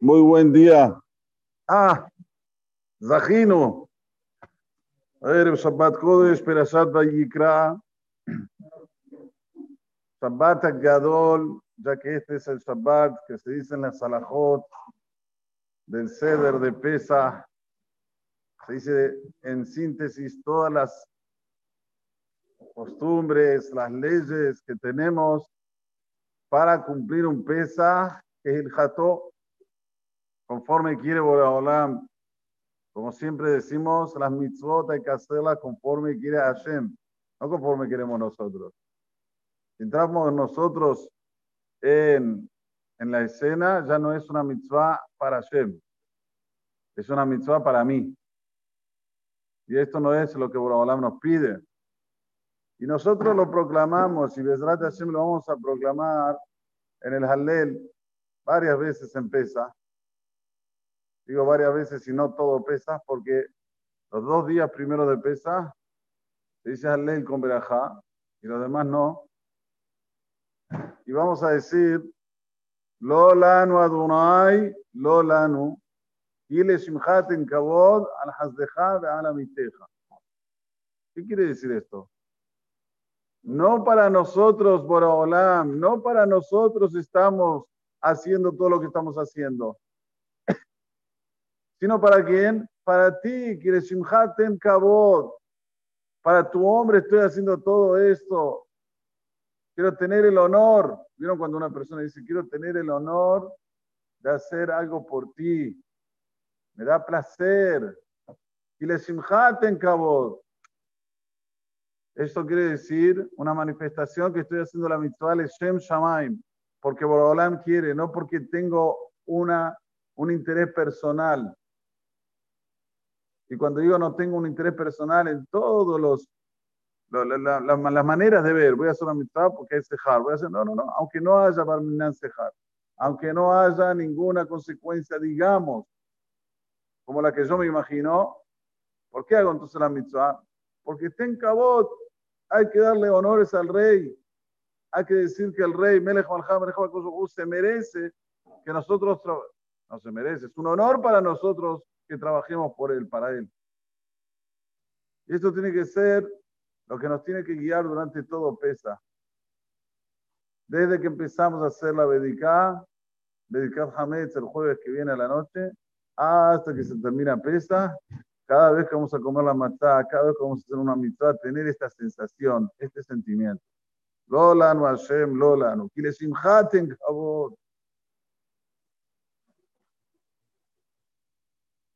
Muy buen día. Ah, Zahino. Erev Shabbat Kodesh, Perashat Vayikra. Shabbat Gadol, ya que este es el Shabbat que se dice en la Salahot del Seder de Pesa. Se dice en síntesis todas las costumbres, las leyes que tenemos para cumplir un Pesa, que es el Jato, conforme quiere Boraholam. Como siempre decimos, las mitzvot hay que hacerlas conforme quiere Hashem, no conforme queremos nosotros. Si entramos nosotros en, en la escena, ya no es una mitzvah para Hashem, es una mitzvah para mí. Y esto no es lo que Boraholam nos pide. Y nosotros lo proclamamos, y Besrat Hashem lo vamos a proclamar en el Hallel varias veces en Pesa. Digo varias veces y no todo Pesa, porque los dos días primeros de Pesa se dice Hallel con Berajá y los demás no. Y vamos a decir Lo lanu Adonai, lo lanu, le shimchat en kabod al hasdeja de ala miteja. ¿Qué quiere decir esto? No para nosotros, Boraholam, no para nosotros estamos haciendo todo lo que estamos haciendo. Sino para quién? Para ti, en Kabod. Para tu hombre estoy haciendo todo esto. Quiero tener el honor. ¿Vieron cuando una persona dice, quiero tener el honor de hacer algo por ti? Me da placer. En Kabod. Esto quiere decir una manifestación que estoy haciendo la mitzvah Shem Shamaim, porque Borolam quiere, no porque tengo una, un interés personal. Y cuando digo no tengo un interés personal en todos los las maneras de ver, voy a hacer una mitzvah porque es cejar, voy a hacer, no, no, no, aunque no haya Barminan cejar, aunque no haya ninguna consecuencia, digamos, como la que yo me imagino, ¿por qué hago entonces la mitzvah? Porque ten cabot, hay que darle honores al rey. Hay que decir que el rey Melech se merece que nosotros no se merece, es un honor para nosotros que trabajemos por él, para él. Y esto tiene que ser lo que nos tiene que guiar durante todo Pesa. Desde que empezamos a hacer la Bedicá, Bedikat Hametz el jueves que viene a la noche, hasta que se termina Pesa, cada vez que vamos a comer la matzá, cada vez que vamos a hacer una mitzvah, tener esta sensación, este sentimiento. Lolanu Hashem, Lolanu. Kilesimhaten Kabod.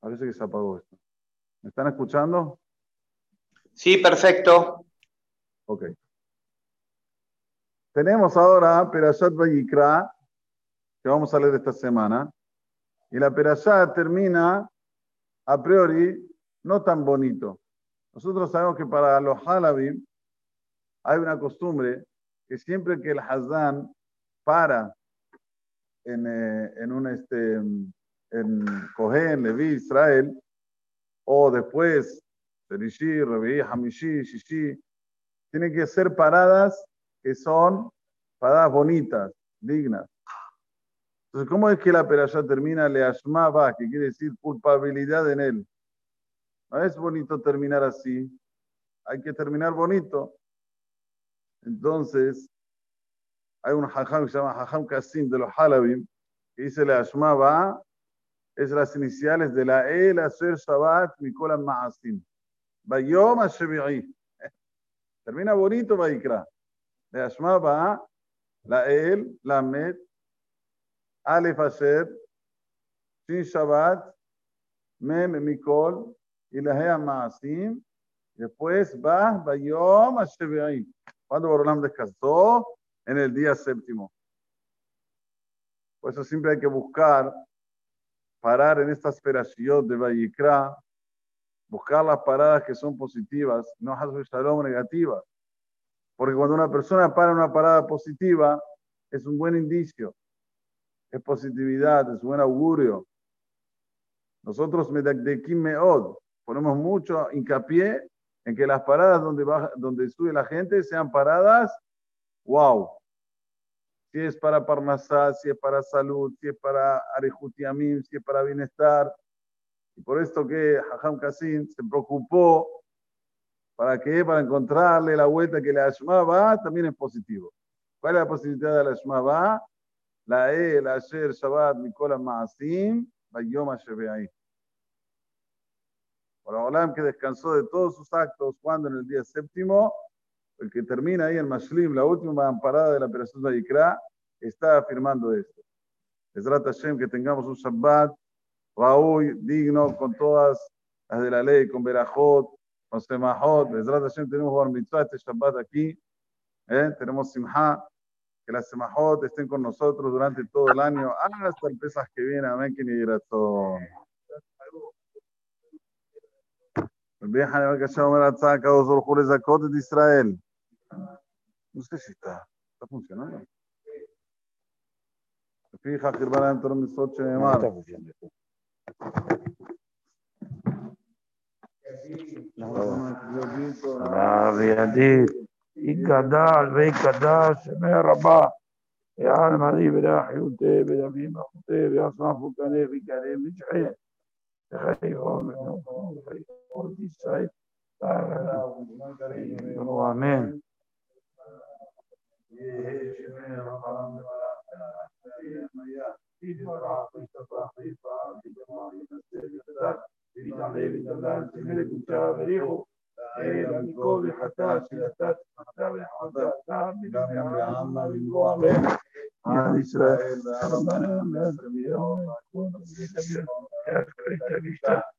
Parece que se apagó esto. ¿Me están escuchando? Sí, perfecto. Ok. Tenemos ahora Perashat Vayikra, que vamos a leer esta semana. Y la Perashat termina, a priori, no tan bonito. Nosotros sabemos que para los halabim hay una costumbre que siempre que el Hazán para en, eh, en un este, en Cohen, Levi, Israel, o después Serishi, Revi, Hamishi, Shishi, tiene que ser paradas que son paradas bonitas, dignas. Entonces, ¿cómo es que la perashá termina le va, que quiere decir culpabilidad en él? No es bonito terminar así. Hay que terminar bonito. Entonces, hay un hajam que se llama Hajam Kasim de los Halabim, que dice la Ashma es las iniciales de la El Aser Shabbat Mikola Ma'asim. Bayom Hashebi'i. Termina bonito Vaikra. La Ashma la El, la Met, Alef Asher, Shin Shabbat, Mem Mikol, la Maasim, después va Bayom Hashebeim, cuando Borolam descansó en el día séptimo. Por eso siempre hay que buscar parar en esta esperación de Vayikra, buscar las paradas que son positivas, no Shalom negativas. Porque cuando una persona para una parada positiva, es un buen indicio, es positividad, es buen augurio. Nosotros, Medakdekim Meod, ponemos mucho hincapié en que las paradas donde, donde sube la gente sean paradas, wow, si es para Parnasá, si es para salud, si es para Arejutiamim, si es para bienestar. Y por esto que Hajam Kasim se preocupó para que para encontrarle la vuelta que la Ashma también es positivo. ¿Cuál es la posibilidad de la Ashma? La E, la Asher, Shabbat, Mikola Maasim, Bayoma ahí. Por Olam que descansó de todos sus actos cuando en el día séptimo el que termina ahí en Mashlim, la última amparada de la operación de Ikra, está afirmando esto. Es Hashem que tengamos un Shabbat, Raúl, digno, con todas las de la ley, con Berajot, con Semahot. Es Hashem tenemos Bar Mitzvah este Shabbat aquí. ¿eh? Tenemos Simha. Que las Semahot estén con nosotros durante todo el año, hasta el Pesas que viene. Amén, que ni todo. Viajan a ver que se llama la Tzaka, dos Orjures de Israel. No sé si está, está funcionando. fija que van a entrar mis ocho de mar. يقدال ويقدال سمع ربا يا المدي بلا حيوتي بلا بيما خوتي بلا صنافو كاني في كاني مجحي